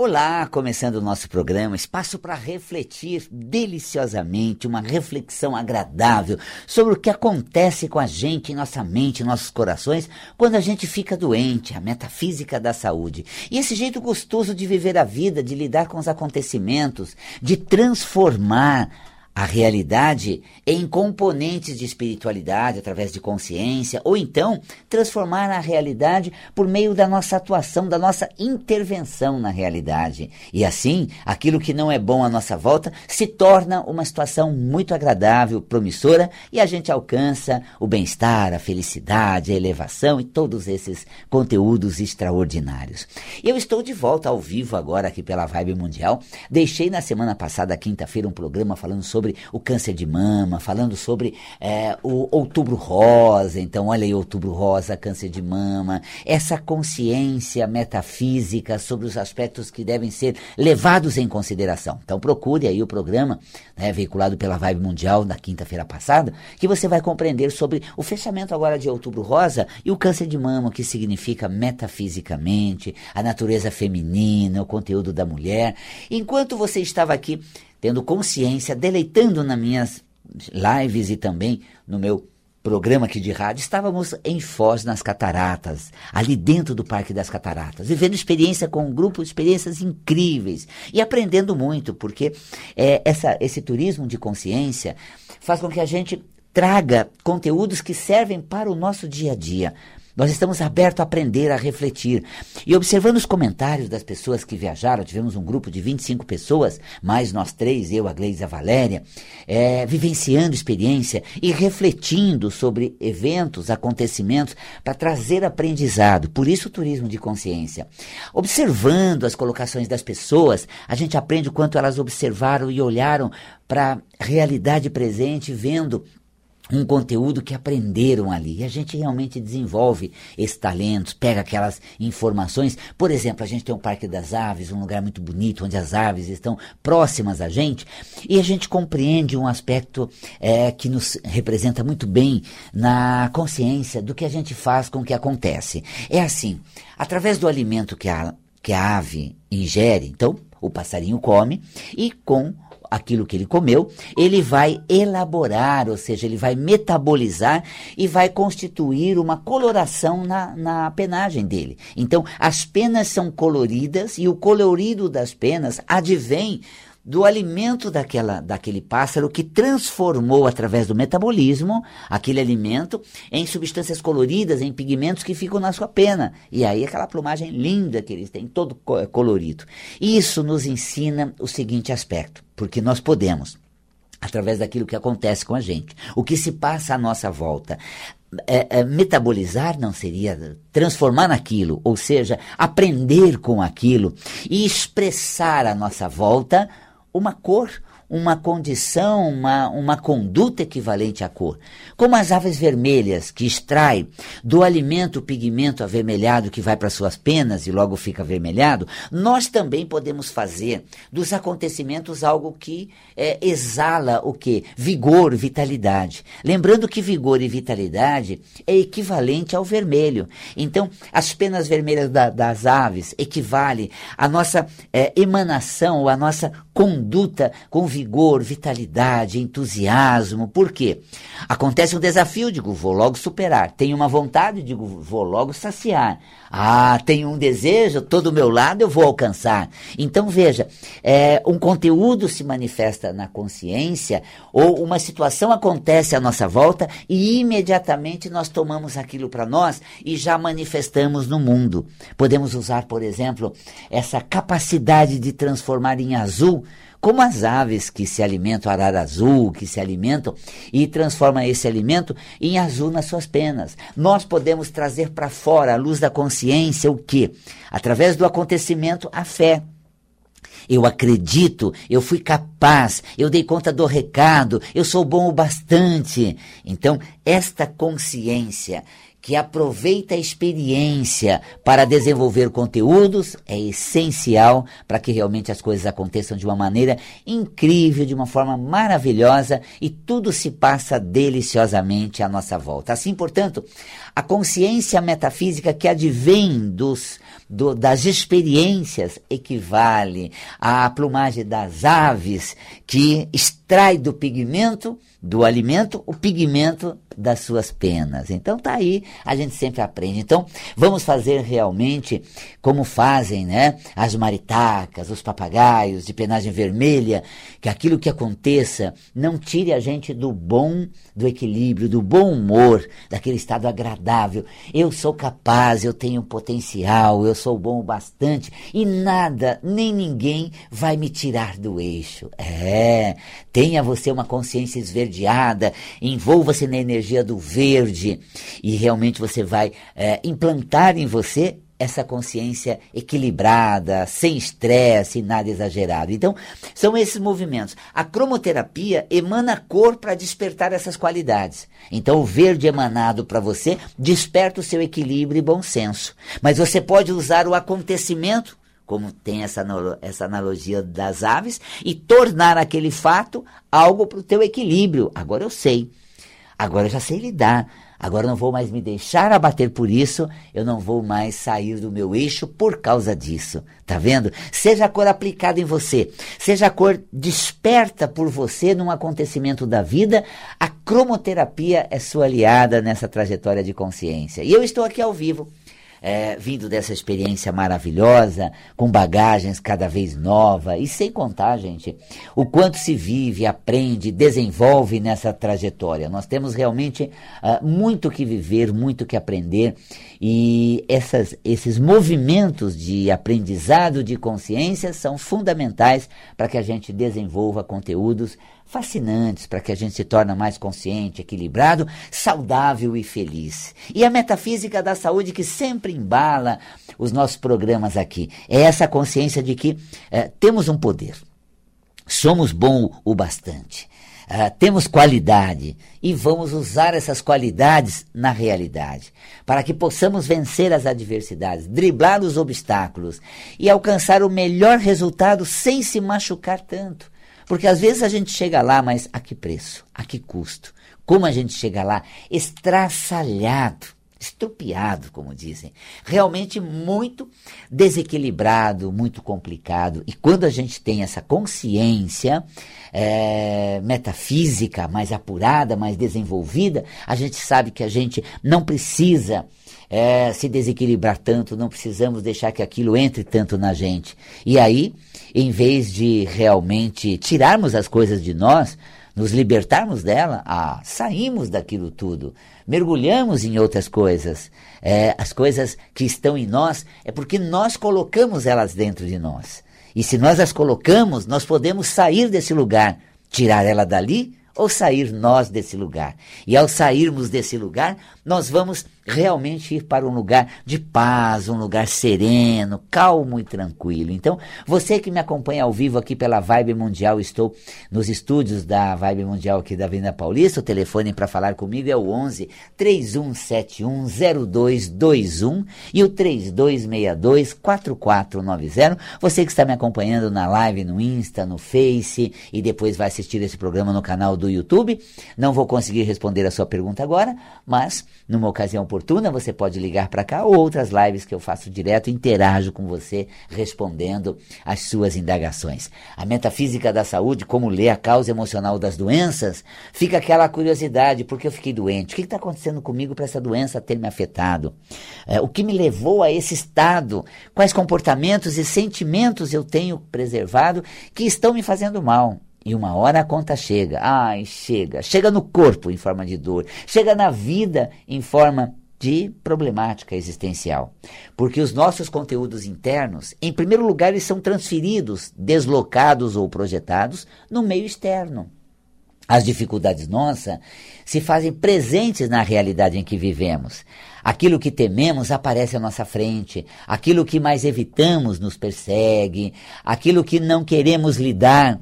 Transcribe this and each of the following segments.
Olá, começando o nosso programa, espaço para refletir deliciosamente, uma reflexão agradável sobre o que acontece com a gente, nossa mente, nossos corações, quando a gente fica doente, a metafísica da saúde. E esse jeito gostoso de viver a vida, de lidar com os acontecimentos, de transformar a realidade em componentes de espiritualidade através de consciência, ou então transformar a realidade por meio da nossa atuação, da nossa intervenção na realidade. E assim, aquilo que não é bom à nossa volta se torna uma situação muito agradável, promissora, e a gente alcança o bem-estar, a felicidade, a elevação e todos esses conteúdos extraordinários. Eu estou de volta ao vivo agora aqui pela Vibe Mundial. Deixei na semana passada, quinta-feira, um programa falando sobre sobre o câncer de mama, falando sobre é, o outubro rosa. Então, olha aí, outubro rosa, câncer de mama, essa consciência metafísica sobre os aspectos que devem ser levados em consideração. Então, procure aí o programa né, veiculado pela Vibe Mundial na quinta-feira passada, que você vai compreender sobre o fechamento agora de outubro rosa e o câncer de mama, o que significa metafisicamente, a natureza feminina, o conteúdo da mulher. Enquanto você estava aqui tendo consciência, deleitando nas minhas lives e também no meu programa aqui de rádio, estávamos em Foz, nas Cataratas, ali dentro do Parque das Cataratas, vivendo experiência com um grupo, experiências incríveis e aprendendo muito, porque é, essa, esse turismo de consciência faz com que a gente traga conteúdos que servem para o nosso dia a dia, nós estamos abertos a aprender, a refletir. E observando os comentários das pessoas que viajaram, tivemos um grupo de 25 pessoas, mais nós três, eu, a Gleisa a Valéria, é, vivenciando experiência e refletindo sobre eventos, acontecimentos, para trazer aprendizado. Por isso o turismo de consciência. Observando as colocações das pessoas, a gente aprende o quanto elas observaram e olharam para a realidade presente, vendo um conteúdo que aprenderam ali. E a gente realmente desenvolve esses talentos, pega aquelas informações. Por exemplo, a gente tem o Parque das Aves, um lugar muito bonito, onde as aves estão próximas a gente, e a gente compreende um aspecto é, que nos representa muito bem na consciência do que a gente faz com o que acontece. É assim, através do alimento que a, que a ave ingere, então o passarinho come, e com aquilo que ele comeu, ele vai elaborar, ou seja, ele vai metabolizar e vai constituir uma coloração na, na penagem dele. Então, as penas são coloridas e o colorido das penas advém do alimento daquela, daquele pássaro que transformou através do metabolismo aquele alimento em substâncias coloridas, em pigmentos que ficam na sua pena. E aí aquela plumagem linda que eles têm, todo colorido. Isso nos ensina o seguinte aspecto, porque nós podemos através daquilo que acontece com a gente, o que se passa à nossa volta. É, é, metabolizar não seria transformar naquilo, ou seja, aprender com aquilo e expressar à nossa volta uma cor, uma condição, uma, uma conduta equivalente à cor. Como as aves vermelhas, que extraem do alimento o pigmento avermelhado que vai para suas penas e logo fica avermelhado, nós também podemos fazer dos acontecimentos algo que é, exala o que? Vigor, vitalidade. Lembrando que vigor e vitalidade é equivalente ao vermelho. Então, as penas vermelhas da, das aves equivale à nossa é, emanação, ou à nossa conduta com vitalidade, entusiasmo. Por quê? Acontece um desafio, digo, vou logo superar. Tenho uma vontade, digo, vou logo saciar. Ah, tenho um desejo, todo meu lado eu vou alcançar. Então veja, é, um conteúdo se manifesta na consciência ou uma situação acontece à nossa volta e imediatamente nós tomamos aquilo para nós e já manifestamos no mundo. Podemos usar, por exemplo, essa capacidade de transformar em azul como as aves que se alimentam arara azul, que se alimentam e transformam esse alimento em azul nas suas penas. Nós podemos trazer para fora a luz da consciência o que? Através do acontecimento, a fé. Eu acredito, eu fui capaz, eu dei conta do recado, eu sou bom o bastante. Então, esta consciência que aproveita a experiência para desenvolver conteúdos é essencial para que realmente as coisas aconteçam de uma maneira incrível, de uma forma maravilhosa e tudo se passa deliciosamente à nossa volta. Assim, portanto, a consciência metafísica que advém dos, do, das experiências equivale à plumagem das aves que extrai do pigmento do alimento o pigmento das suas penas. Então tá aí, a gente sempre aprende. Então, vamos fazer realmente como fazem, né, as maritacas, os papagaios de penagem vermelha, que aquilo que aconteça não tire a gente do bom, do equilíbrio, do bom humor, daquele estado agradável. Eu sou capaz, eu tenho potencial, eu sou bom o bastante e nada, nem ninguém vai me tirar do eixo. É, tenha você uma consciência esverdeada, envolva-se na energia do verde e realmente você vai é, implantar em você essa consciência equilibrada, sem estresse, nada exagerado. Então, são esses movimentos. A cromoterapia emana cor para despertar essas qualidades. Então, o verde emanado para você desperta o seu equilíbrio e bom senso. Mas você pode usar o acontecimento como tem essa, essa analogia das aves, e tornar aquele fato algo para o teu equilíbrio. Agora eu sei. Agora eu já sei lidar. Agora eu não vou mais me deixar abater por isso, eu não vou mais sair do meu eixo por causa disso. Tá vendo? Seja a cor aplicada em você, seja a cor desperta por você num acontecimento da vida, a cromoterapia é sua aliada nessa trajetória de consciência. E eu estou aqui ao vivo é, vindo dessa experiência maravilhosa, com bagagens cada vez nova, e sem contar, gente, o quanto se vive, aprende, desenvolve nessa trajetória. Nós temos realmente uh, muito que viver, muito que aprender, e essas, esses movimentos de aprendizado de consciência são fundamentais para que a gente desenvolva conteúdos fascinantes para que a gente se torne mais consciente, equilibrado, saudável e feliz. E a metafísica da saúde que sempre embala os nossos programas aqui é essa consciência de que é, temos um poder, somos bom o bastante. Uh, temos qualidade e vamos usar essas qualidades na realidade, para que possamos vencer as adversidades, driblar os obstáculos e alcançar o melhor resultado sem se machucar tanto. Porque às vezes a gente chega lá, mas a que preço? A que custo? Como a gente chega lá? Estraçalhado, estrupiado, como dizem. Realmente muito desequilibrado, muito complicado. E quando a gente tem essa consciência é, metafísica mais apurada, mais desenvolvida, a gente sabe que a gente não precisa é, se desequilibrar tanto, não precisamos deixar que aquilo entre tanto na gente. E aí em vez de realmente tirarmos as coisas de nós, nos libertarmos dela, ah, saímos daquilo tudo, mergulhamos em outras coisas. É, as coisas que estão em nós é porque nós colocamos elas dentro de nós. E se nós as colocamos, nós podemos sair desse lugar, tirar ela dali ou sair nós desse lugar. E ao sairmos desse lugar, nós vamos realmente ir para um lugar de paz, um lugar sereno, calmo e tranquilo. Então, você que me acompanha ao vivo aqui pela Vibe Mundial, estou nos estúdios da Vibe Mundial aqui da Avenida Paulista. O telefone para falar comigo é o 11 3171 0221 e o 3262 4490. Você que está me acompanhando na live no Insta, no Face e depois vai assistir esse programa no canal do YouTube, não vou conseguir responder a sua pergunta agora, mas numa ocasião oportuna, você pode ligar para cá ou outras lives que eu faço direto, interajo com você respondendo às suas indagações. A metafísica da saúde, como ler a causa emocional das doenças, fica aquela curiosidade, porque eu fiquei doente? O que está acontecendo comigo para essa doença ter me afetado? É, o que me levou a esse estado? Quais comportamentos e sentimentos eu tenho preservado que estão me fazendo mal? E uma hora a conta chega. Ai, chega. Chega no corpo em forma de dor. Chega na vida em forma de problemática existencial. Porque os nossos conteúdos internos, em primeiro lugar, eles são transferidos, deslocados ou projetados no meio externo. As dificuldades nossas se fazem presentes na realidade em que vivemos. Aquilo que tememos aparece à nossa frente, aquilo que mais evitamos nos persegue, aquilo que não queremos lidar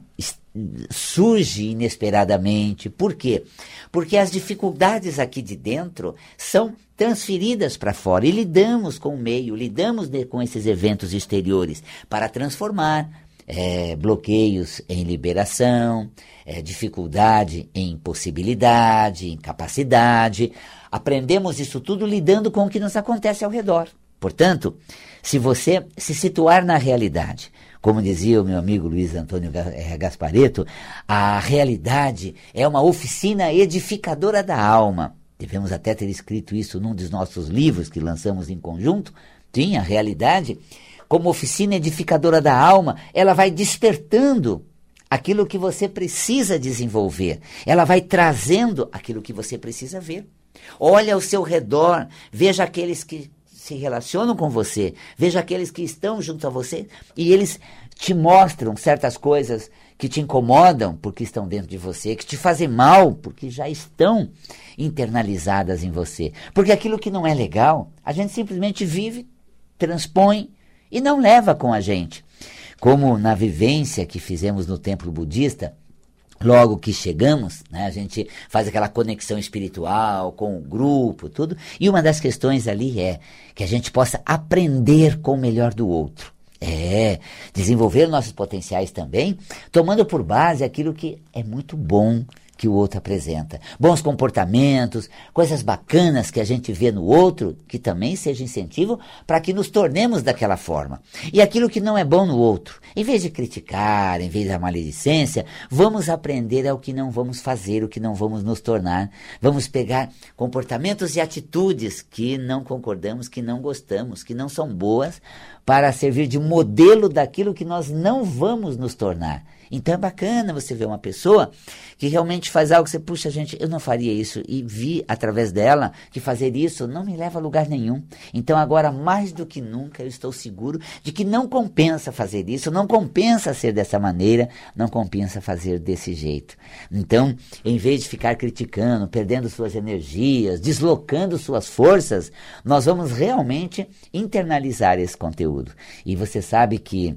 surge inesperadamente. Por quê? Porque as dificuldades aqui de dentro são transferidas para fora e lidamos com o meio, lidamos com esses eventos exteriores para transformar é, bloqueios em liberação, é, dificuldade em possibilidade, em capacidade. Aprendemos isso tudo lidando com o que nos acontece ao redor. Portanto, se você se situar na realidade, como dizia o meu amigo Luiz Antônio eh, Gaspareto, a realidade é uma oficina edificadora da alma. Devemos até ter escrito isso num dos nossos livros que lançamos em conjunto. Sim, a realidade, como oficina edificadora da alma, ela vai despertando aquilo que você precisa desenvolver. Ela vai trazendo aquilo que você precisa ver. Olha ao seu redor, veja aqueles que se relacionam com você, veja aqueles que estão junto a você e eles te mostram certas coisas que te incomodam porque estão dentro de você, que te fazem mal porque já estão internalizadas em você. Porque aquilo que não é legal, a gente simplesmente vive, transpõe e não leva com a gente. Como na vivência que fizemos no templo budista, Logo que chegamos, né, a gente faz aquela conexão espiritual com o grupo, tudo. E uma das questões ali é que a gente possa aprender com o melhor do outro. É, desenvolver nossos potenciais também, tomando por base aquilo que é muito bom que o outro apresenta. Bons comportamentos, coisas bacanas que a gente vê no outro, que também seja incentivo para que nos tornemos daquela forma. E aquilo que não é bom no outro, em vez de criticar, em vez da maledicência, vamos aprender ao que não vamos fazer, o que não vamos nos tornar. Vamos pegar comportamentos e atitudes que não concordamos, que não gostamos, que não são boas, para servir de modelo daquilo que nós não vamos nos tornar. Então é bacana você ver uma pessoa que realmente faz algo que você, puxa, gente, eu não faria isso. E vi através dela que fazer isso não me leva a lugar nenhum. Então agora, mais do que nunca, eu estou seguro de que não compensa fazer isso, não compensa ser dessa maneira, não compensa fazer desse jeito. Então, em vez de ficar criticando, perdendo suas energias, deslocando suas forças, nós vamos realmente internalizar esse conteúdo. E você sabe que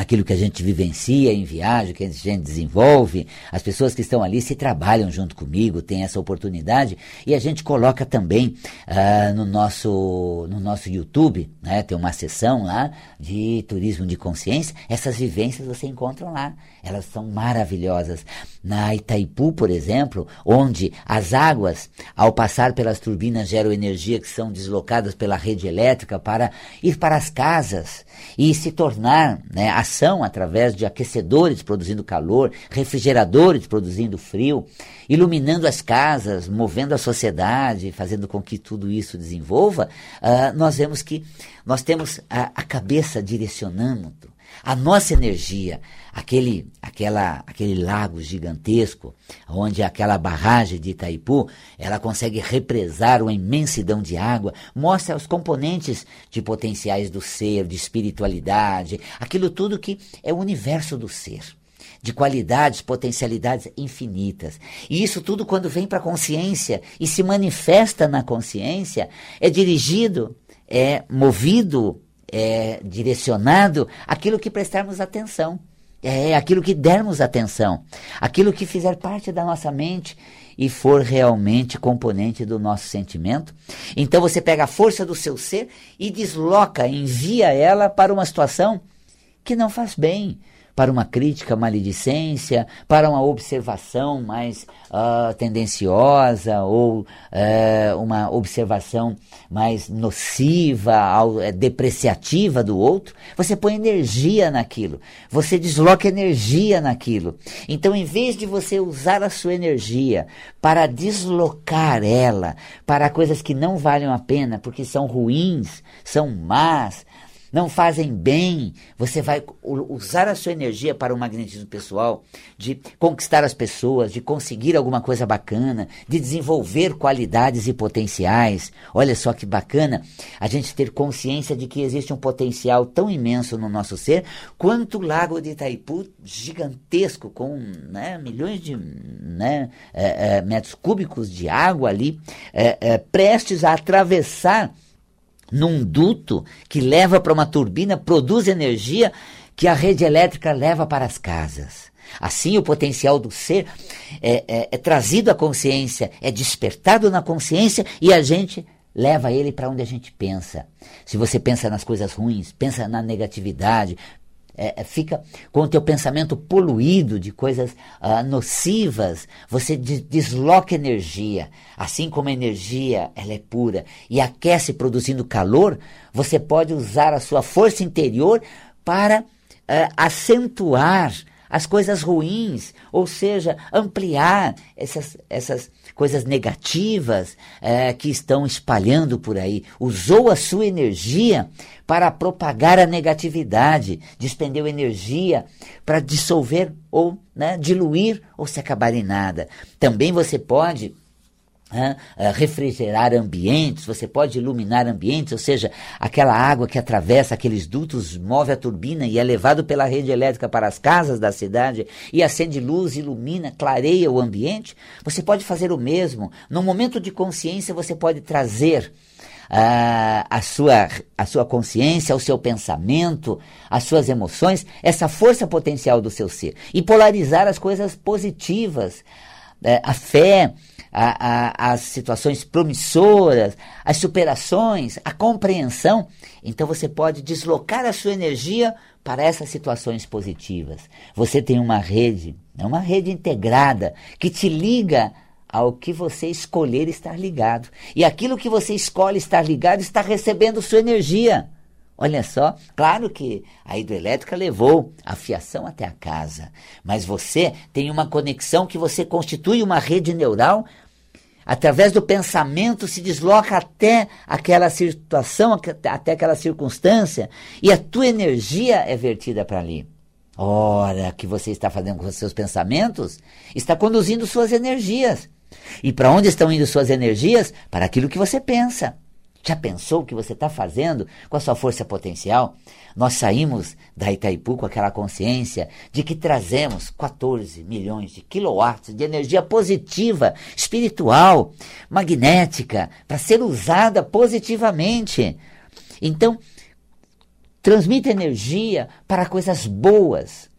aquilo que a gente vivencia em viagem, que a gente desenvolve, as pessoas que estão ali se trabalham junto comigo, têm essa oportunidade e a gente coloca também uh, no nosso no nosso YouTube, né, tem uma sessão lá de turismo de consciência, essas vivências você encontra lá, elas são maravilhosas. Na Itaipu, por exemplo, onde as águas, ao passar pelas turbinas, geram energia que são deslocadas pela rede elétrica para ir para as casas e se tornar né, através de aquecedores produzindo calor, refrigeradores produzindo frio, iluminando as casas, movendo a sociedade, fazendo com que tudo isso desenvolva, uh, nós vemos que nós temos a, a cabeça direcionando a nossa energia, aquele, aquela, aquele lago gigantesco, onde aquela barragem de Itaipu, ela consegue represar uma imensidão de água, mostra os componentes de potenciais do ser, de espiritualidade, aquilo tudo que é o universo do ser de qualidades, potencialidades infinitas. E isso tudo, quando vem para a consciência e se manifesta na consciência, é dirigido, é movido é, direcionado aquilo que prestarmos atenção. É aquilo que dermos atenção, aquilo que fizer parte da nossa mente e for realmente componente do nosso sentimento. Então você pega a força do seu ser e desloca, envia ela para uma situação que não faz bem, para uma crítica maledicência, para uma observação mais uh, tendenciosa ou uh, uma observação mais nociva, uh, depreciativa do outro, você põe energia naquilo, você desloca energia naquilo. Então, em vez de você usar a sua energia para deslocar ela para coisas que não valem a pena, porque são ruins, são más, não fazem bem, você vai usar a sua energia para o magnetismo pessoal, de conquistar as pessoas, de conseguir alguma coisa bacana, de desenvolver qualidades e potenciais. Olha só que bacana a gente ter consciência de que existe um potencial tão imenso no nosso ser quanto o lago de Itaipu, gigantesco, com né, milhões de né, é, é, metros cúbicos de água ali, é, prestes a atravessar num duto que leva para uma turbina, produz energia que a rede elétrica leva para as casas. Assim, o potencial do ser é, é, é trazido à consciência, é despertado na consciência e a gente leva ele para onde a gente pensa. Se você pensa nas coisas ruins, pensa na negatividade, é, é fica com o teu pensamento poluído de coisas uh, nocivas, você desloca energia. Assim como a energia ela é pura e aquece produzindo calor, você pode usar a sua força interior para uh, acentuar as coisas ruins, ou seja, ampliar essas, essas coisas negativas é, que estão espalhando por aí. Usou a sua energia para propagar a negatividade, despendeu energia para dissolver ou né, diluir ou se acabar em nada. Também você pode refrigerar ambientes, você pode iluminar ambientes, ou seja, aquela água que atravessa aqueles dutos, move a turbina e é levado pela rede elétrica para as casas da cidade e acende luz, ilumina, clareia o ambiente. Você pode fazer o mesmo. No momento de consciência, você pode trazer uh, a, sua, a sua consciência, o seu pensamento, as suas emoções, essa força potencial do seu ser e polarizar as coisas positivas, a fé a, a, as situações promissoras, as superações, a compreensão, então você pode deslocar a sua energia para essas situações positivas. Você tem uma rede, é uma rede integrada que te liga ao que você escolher estar ligado. E aquilo que você escolhe estar ligado está recebendo sua energia. Olha só, claro que a hidrelétrica levou a fiação até a casa, mas você tem uma conexão que você constitui uma rede neural através do pensamento se desloca até aquela situação, até aquela circunstância, e a tua energia é vertida para ali. Ora, que você está fazendo com os seus pensamentos, está conduzindo suas energias. E para onde estão indo suas energias? Para aquilo que você pensa. Já pensou o que você está fazendo com a sua força potencial? Nós saímos da Itaipu com aquela consciência de que trazemos 14 milhões de quilowatts de energia positiva, espiritual, magnética, para ser usada positivamente. Então, transmita energia para coisas boas.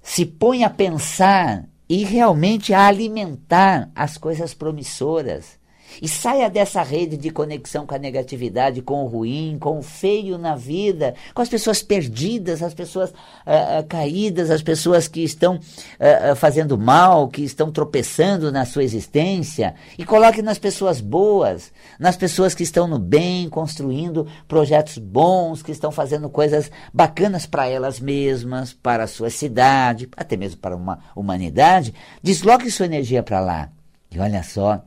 Se põe a pensar e realmente a alimentar as coisas promissoras. E saia dessa rede de conexão com a negatividade, com o ruim, com o feio na vida, com as pessoas perdidas, as pessoas uh, uh, caídas, as pessoas que estão uh, fazendo mal, que estão tropeçando na sua existência. E coloque nas pessoas boas, nas pessoas que estão no bem, construindo projetos bons, que estão fazendo coisas bacanas para elas mesmas, para a sua cidade, até mesmo para uma humanidade. Desloque sua energia para lá. E olha só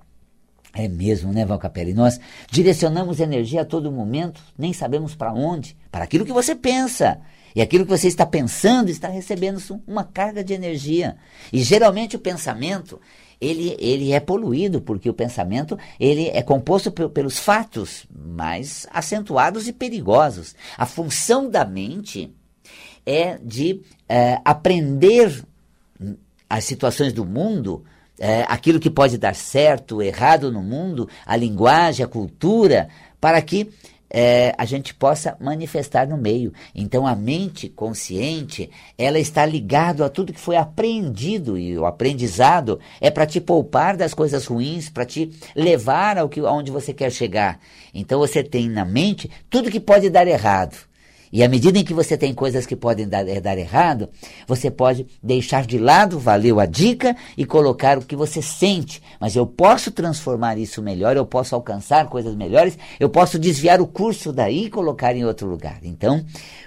é mesmo, né, Valcapelli? Nós direcionamos energia a todo momento, nem sabemos para onde, para aquilo que você pensa. E aquilo que você está pensando está recebendo uma carga de energia. E geralmente o pensamento, ele, ele é poluído, porque o pensamento ele é composto pelos fatos mais acentuados e perigosos. A função da mente é de é, aprender as situações do mundo é, aquilo que pode dar certo, errado no mundo, a linguagem, a cultura, para que é, a gente possa manifestar no meio. Então a mente consciente, ela está ligada a tudo que foi aprendido e o aprendizado é para te poupar das coisas ruins, para te levar ao que aonde você quer chegar. Então você tem na mente tudo que pode dar errado. E à medida em que você tem coisas que podem dar, é, dar errado, você pode deixar de lado, valeu a dica, e colocar o que você sente. Mas eu posso transformar isso melhor, eu posso alcançar coisas melhores, eu posso desviar o curso daí e colocar em outro lugar. Então,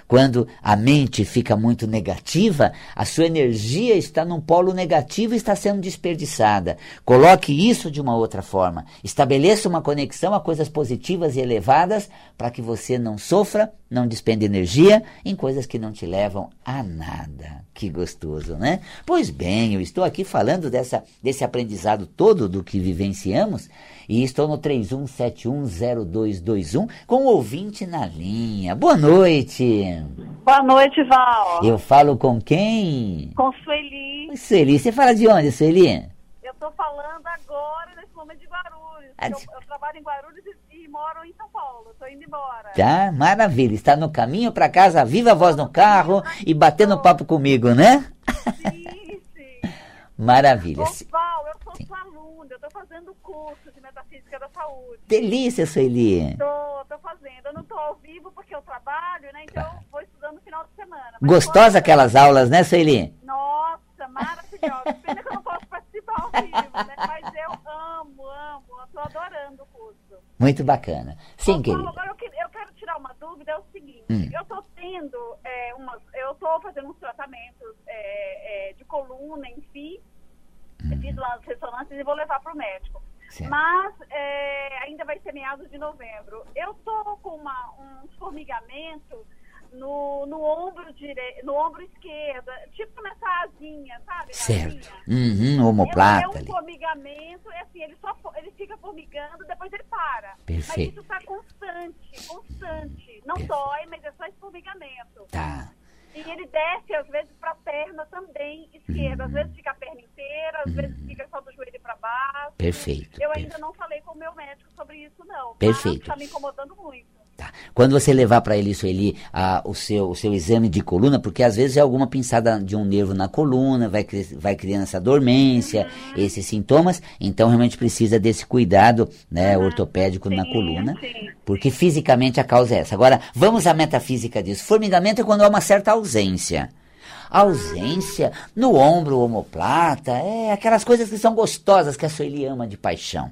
quando a mente fica muito negativa, a sua energia está num polo negativo e está sendo desperdiçada. Coloque isso de uma outra forma. Estabeleça uma conexão a coisas positivas e elevadas para que você não sofra, não despenda energia em coisas que não te levam a nada. Que gostoso, né? Pois bem, eu estou aqui falando dessa, desse aprendizado todo do que vivenciamos e estou no 31710221 com o ouvinte na linha. Boa noite. Boa noite, Val. Eu falo com quem? Com Sueli. Sueli, você fala de onde, Sueli? Eu estou falando agora, nesse momento, de Guarulhos. Ah, eu, eu, trabalho em Guarulhos e, e moro em São Paulo. Estou indo embora. Tá, maravilha. Está no caminho para casa, viva a voz no carro e batendo papo comigo, né? Sim, Maravilha. Val, eu sou Sim. sua aluna, eu estou fazendo curso de Metafísica da Saúde. Delícia, Sueli. Estou, estou fazendo. Eu não estou ao vivo porque eu trabalho, né? Então claro. vou estudando no final de semana. Gostosa aquelas aulas, né, Sueli? Nossa, maravilhosa. Pena que eu não posso participar ao vivo, né? Mas eu amo, amo. Estou adorando o curso. Muito bacana. Sim, querido. Agora eu, eu, quero tirar uma dúvida, é o seguinte. Hum. Eu estou tendo é, umas... Eu estou fazendo uns tratamentos é, é, de coluna, enfim. Hum. Fiz lá as ressonâncias e vou levar para o médico. Certo. Mas é, ainda vai ser meados de novembro. Eu estou com uma, um formigamento no, no ombro direito, no ombro esquerdo, tipo nessa asinha, sabe? Certo. Uhum, homoplata. É um formigamento, é assim, ele, só, ele fica formigando, depois ele para. Perfeito. Mas isso está constante, constante. Não Perfeito. dói, mas é só esse formigamento. Tá. E ele desce, às vezes, para a perna também esquerda. Uhum. Às vezes fica a perna inteira, às uhum. vezes fica só do joelho para baixo. Perfeito. Eu perfeito. ainda não falei com o meu médico sobre isso, não. Perfeito. Está me incomodando muito. Tá. Quando você levar para ele isso a, o, seu, o seu exame de coluna, porque às vezes é alguma pinçada de um nervo na coluna, vai, vai criando essa dormência, uhum. esses sintomas, então realmente precisa desse cuidado né, uhum. ortopédico sim, na coluna, sim. porque fisicamente a causa é essa. Agora, vamos à metafísica disso. Formigamento é quando há uma certa ausência ausência no ombro omoplata, é aquelas coisas que são gostosas que a Sueli ama de paixão.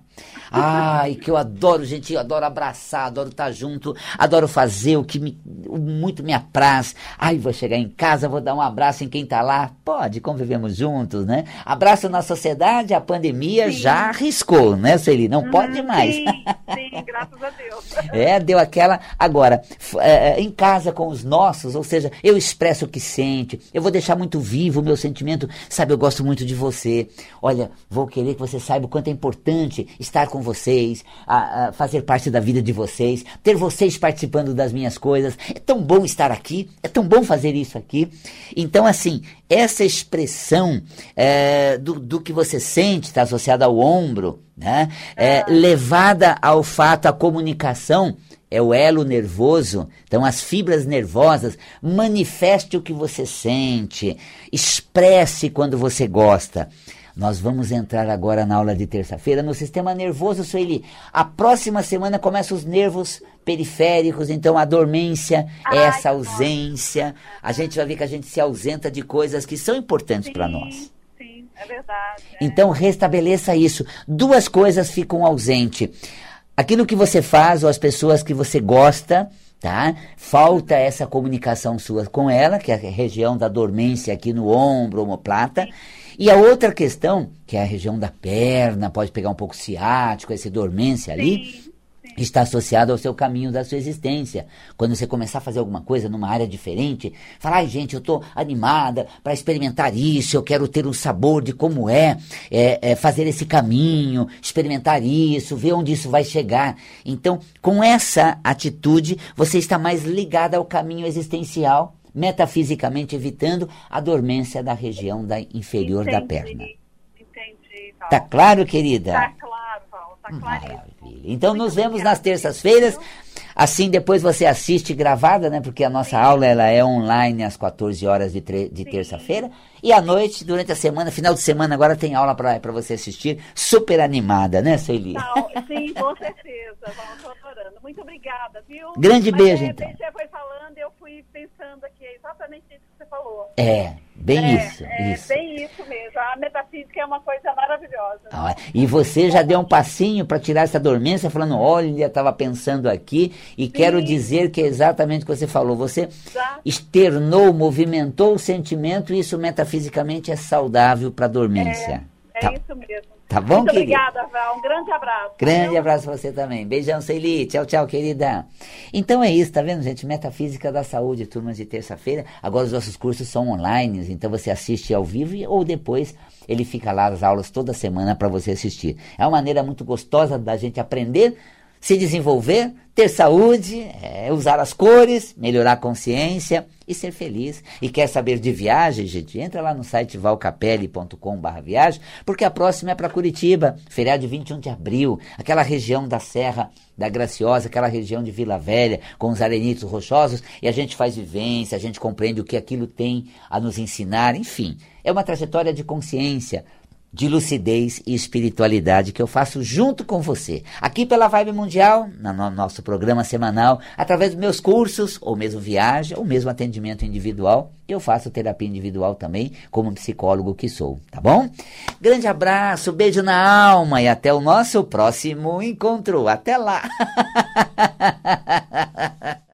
Ai, que eu adoro, gente, eu adoro abraçar, adoro estar junto, adoro fazer o que me, muito me apraz. Ai, vou chegar em casa, vou dar um abraço em quem está lá. Pode, convivemos juntos, né? Abraço na sociedade, a pandemia sim. já arriscou, né, Sueli? Não uhum, pode mais. Sim, sim, graças a Deus. É, deu aquela. Agora, é, em casa com os nossos, ou seja, eu expresso o que sente, eu vou deixar muito vivo o meu sentimento. Sabe, eu gosto muito de você. Olha, vou querer que você saiba o quanto é importante estar com vocês, a, a fazer parte da vida de vocês, ter vocês participando das minhas coisas. É tão bom estar aqui, é tão bom fazer isso aqui. Então, assim, essa expressão é, do, do que você sente está associada ao ombro, né? É, levada ao fato, à comunicação é o elo nervoso. Então, as fibras nervosas, manifeste o que você sente, expresse quando você gosta. Nós vamos entrar agora na aula de terça-feira no sistema nervoso, Sueli. A próxima semana começam os nervos periféricos, então a dormência, Ai, essa ausência. A gente vai ver que a gente se ausenta de coisas que são importantes para nós. Sim, é verdade. É. Então restabeleça isso. Duas coisas ficam ausentes aquilo que você faz ou as pessoas que você gosta, tá? Falta essa comunicação sua com ela, que é a região da dormência aqui no ombro, omoplata. E a outra questão, que é a região da perna, pode pegar um pouco ciático, essa dormência ali. Sim está associado ao seu caminho da sua existência. Quando você começar a fazer alguma coisa numa área diferente, falar, ai gente, eu estou animada para experimentar isso, eu quero ter um sabor de como é, é, é, fazer esse caminho, experimentar isso, ver onde isso vai chegar. Então, com essa atitude, você está mais ligada ao caminho existencial, metafisicamente evitando a dormência da região da inferior entendi, da perna. Entendi. Tá claro, querida? Tá claro, Tá claro. Então Muito nos vemos nas terças-feiras. Assim depois você assiste gravada, né? Porque a nossa Sim. aula ela é online às 14 horas de, de terça-feira. E à noite, durante a semana, final de semana, agora tem aula para você assistir. Super animada, né, Celia? sim, com certeza. Estou adorando. Muito obrigada, viu? Grande Mas, beijo, então. Você foi falando, eu fui pensando aqui, é exatamente isso que você falou. É. Bem é, isso, é isso. bem isso mesmo. A metafísica é uma coisa maravilhosa. Ah, e você já deu um passinho para tirar essa dormência, falando: olha, estava pensando aqui e Sim. quero dizer que é exatamente o que você falou. Você já. externou, movimentou o sentimento e isso metafisicamente é saudável para a dormência. É, é tá. isso mesmo. Tá bom, Muito querida? obrigada, Val. Um grande abraço. Grande viu? abraço pra você também. Beijão, Ceili. Tchau, tchau, querida. Então é isso, tá vendo, gente? Metafísica da Saúde, turmas de terça-feira. Agora os nossos cursos são online, então você assiste ao vivo ou depois ele fica lá as aulas toda semana para você assistir. É uma maneira muito gostosa da gente aprender se desenvolver, ter saúde, é, usar as cores, melhorar a consciência e ser feliz. E quer saber de viagem, gente? Entra lá no site valcapelli.com.br viagem, porque a próxima é para Curitiba, feriado de 21 de abril, aquela região da Serra da Graciosa, aquela região de Vila Velha, com os arenitos rochosos, e a gente faz vivência, a gente compreende o que aquilo tem a nos ensinar, enfim. É uma trajetória de consciência de lucidez e espiritualidade que eu faço junto com você, aqui pela Vibe Mundial, no nosso programa semanal, através dos meus cursos, ou mesmo viagem, ou mesmo atendimento individual. Eu faço terapia individual também, como psicólogo que sou, tá bom? Grande abraço, beijo na alma e até o nosso próximo encontro. Até lá!